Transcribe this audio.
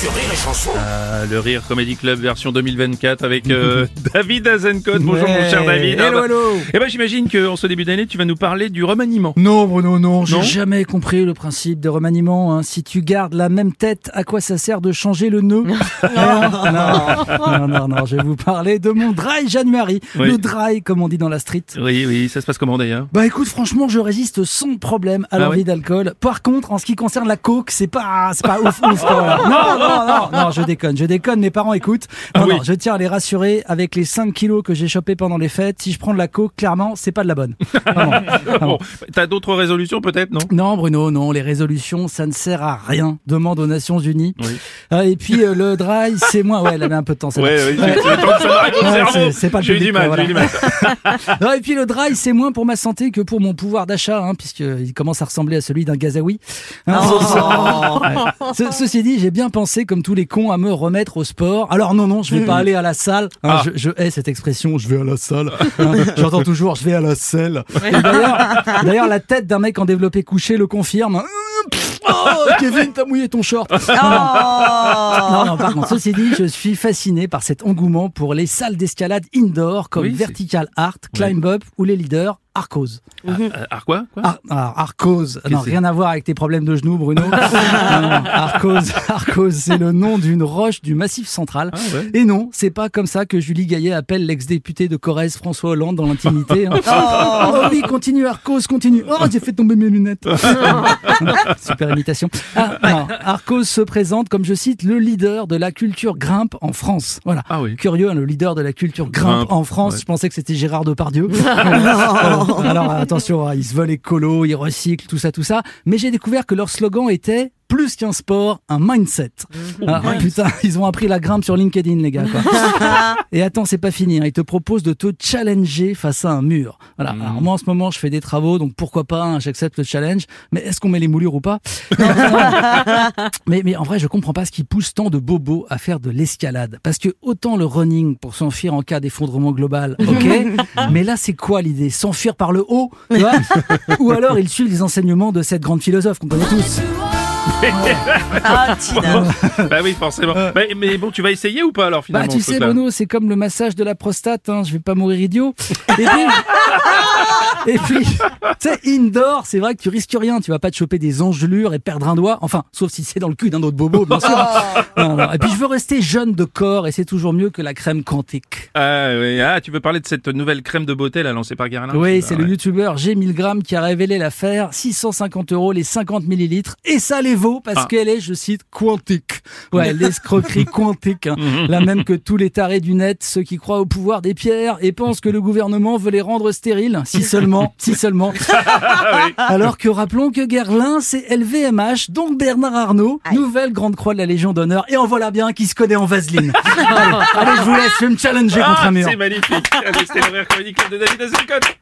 sur Rire et Chanson. Ah, le Rire Comedy Club version 2024 avec euh, David Azencote. Bonjour mon cher David. Hello, bah, hello. eh ben, j'imagine qu'en ce début d'année, tu vas nous parler du remaniement. Non, Bruno, non, j'ai jamais compris le principe de remaniement. hein. Si tu gardes la même tête, à quoi ça sert de changer le nœud? Non, non, non, non, non, je vais vous parler de mon dry January. Oui. Le dry, comme on dit dans la street. Oui, oui, ça se passe comment d'ailleurs? Bah écoute, franchement, je résiste sans problème à Ah l'envie d'alcool. Par contre, en ce qui concerne la coke, c'est pas, c'est pas ouf, ouf. quoi. Non, non, non, non, je déconne, je déconne. Mes parents écoutent. Non, Ah oui. non, je tiens à les rassurer. Avec les 5 kilos que j'ai chopés pendant les fêtes, si je prends de la coke, clairement, c'est pas de la bonne. Bon, T'as d'autres résolutions peut-être, non? Non, Bruno, non, les résolutions, ça ne sert à rien. Demande aux Nations Unies. Oui. Ah, et puis euh, le dry, c'est moi. Ouais, elle avait un peu de temps. c'est Ouais, oui, Ouais, c'est- pas le J'ai eu du mal, quoi, j'ai eu du mal. Non, et puis le dry, c'est moins pour ma santé que pour mon pouvoir d'achat, hein, puisqu'il commence à ressembler à celui d'un gazaoui. Hein, ouais. Ce- ceci dit, j'ai bien pensé, comme tous les cons, à me remettre au sport. Alors non, non, je vais pas aller à la salle. Hein, Ah. je, je hais cette expression, je vais à la salle. Hein, J'entends toujours, je vais à la selle. D'ailleurs, la tête d'un mec en développé couché le confirme. Pff, Oh, Kevin, t'as mouillé ton short. Non, non. Non, par contre, ceci dit, je suis fasciné par cet engouement pour les salles d'escalade indoor comme Oui, Vertical Art, Climb Up ou les leaders Arcos. Ah, quoi, quoi Ar alors, Arcos, non, rien à voir avec tes problèmes de genoux, Bruno. Non, non, Arcos, Arcos, c'est le nom d'une roche du Massif central. Ah, ouais. Et non, c'est pas comme ça que Julie Gaillet appelle l'ex-député de Corrèze François Hollande dans l'intimité. hein. Oh oui, continue Arcos, continue. Oh, j'ai fait tomber mes lunettes. Super imitation. Ah, non, Arcos se présente comme, je cite, le leader de la culture grimpe en France. Voilà. Ah oui. Curieux, hein, le leader de la culture grimpe, Grimpe, en France. ouais. Je pensais que c'était Gérard Depardieu. Alors, attention, hein, ils se veulent écolo, ils recyclent, tout ça, tout ça. Mais j'ai découvert que leur slogan était plus qu'un sport, un mindset. Ah, putain, ils ont appris la grimpe sur LinkedIn, les gars. Quoi. Et attends, c'est pas fini. hein, Ils te proposent de te challenger face à un mur. Voilà. Alors moi, en ce moment, je fais des travaux, donc pourquoi pas hein, J'accepte le challenge. Mais est-ce qu'on met les moulures ou pas mais, mais en vrai, je comprends pas ce qui pousse tant de bobos à faire de l'escalade. Parce que autant le running pour s'enfuir en cas d'effondrement global, ok. mais là, c'est quoi l'idée? S'enfuir par le haut, tu vois? Ou alors ils suivent les enseignements de cette grande philosophe qu'on connaît tous. Ah, Tina. Bah oui, forcément. Bah, mais bon, tu vas essayer ou pas alors Bah, finalement tu ce sais, Bruno, c'est comme le massage de la prostate, hein, je vais pas mourir idiot. Et puis, et puis tu sais, indoor, c'est vrai que tu risques rien, tu vas pas te choper des engelures et perdre un doigt, enfin, sauf si c'est dans le cul d'un autre bobo, bien sûr. Non, non. Et puis, je veux rester jeune de corps, et c'est toujours mieux que la crème quantique. Ah, oui. ah, tu veux parler de cette nouvelle crème de beauté là lancée par Guérin Oui, c'est le youtubeur G1000 qui a révélé l'affaire, 650 euros les 50 millilitres, et ça les vaut parce Ah. qu'elle est, je cite, quantique. Ouais, l'escroquerie quantique, hein. Mhm. la même que tous les tarés du net, ceux qui croient au pouvoir des pierres et pensent que le gouvernement veut les rendre stériles, si seulement, si seulement. Alors que rappelons que Guerlain, c'est LVMH, donc Bernard Arnault, nouvelle grande croix de la Légion d'honneur, et en voilà bien qui se connaît en vaseline. allez, allez, je vous laisse, je vais me challenger contre Ah, un mur. c'est magnifique. Allez, c'était le Rire Comedy Club de David Azencote.